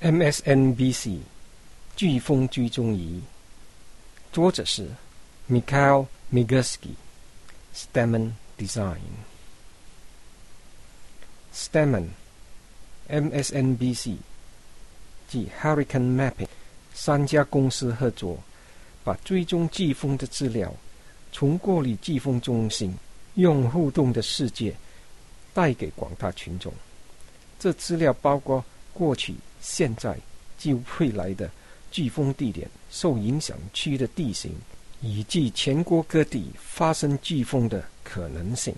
MSNBC 飓风追踪仪，作者是 Mikhail Miguski，Stemmen Design。Stemmen MSNBC 及 Hurricane Mapping 三家公司合作，把追踪飓风的资料从过滤飓风中心用互动的世界带给广大群众。这资料包括过去。现在及未来的飓风地点、受影响区的地形，以及全国各地发生飓风的可能性。